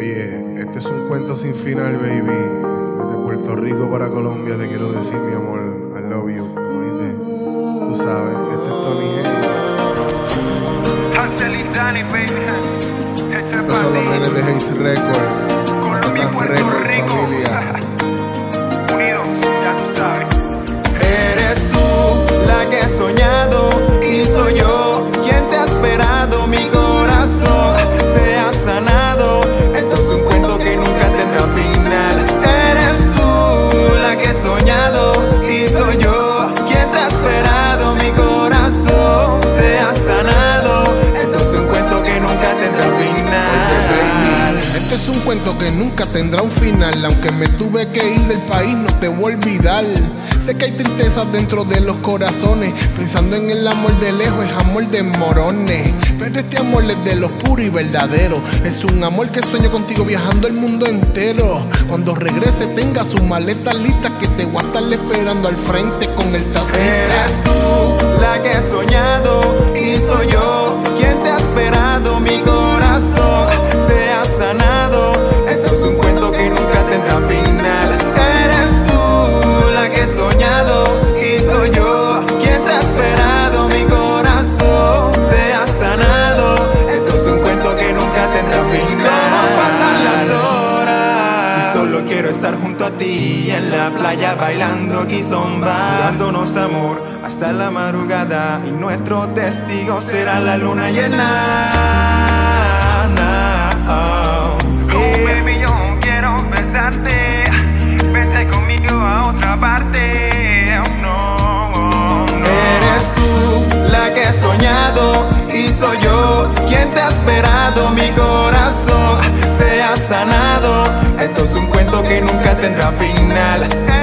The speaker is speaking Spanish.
Oye, este es un cuento sin final, baby. Desde Puerto Rico para Colombia te quiero decir, mi amor, I love you. Oíste, tú sabes, este es Tony Hayes. Este es Estos son los nenes de Hayes Record. Es un cuento que nunca tendrá un final. Aunque me tuve que ir del país, no te voy a olvidar. Sé que hay tristezas dentro de los corazones. Pensando en el amor de lejos, es amor de morones. Pero este amor es de los puros y verdaderos. Es un amor que sueño contigo viajando el mundo entero. Cuando regrese, tenga su maleta lista. Que te voy a estar esperando al frente con el tacita. Eres tú la que he soñado y soy yo solo quiero estar junto a ti en la playa bailando kizomba, dándonos amor hasta la madrugada y nuestro testigo será la luna llena. Na, oh. Oh, baby, yo quiero besarte. Vente conmigo a otra parte. Oh, no, nunca tendrá final.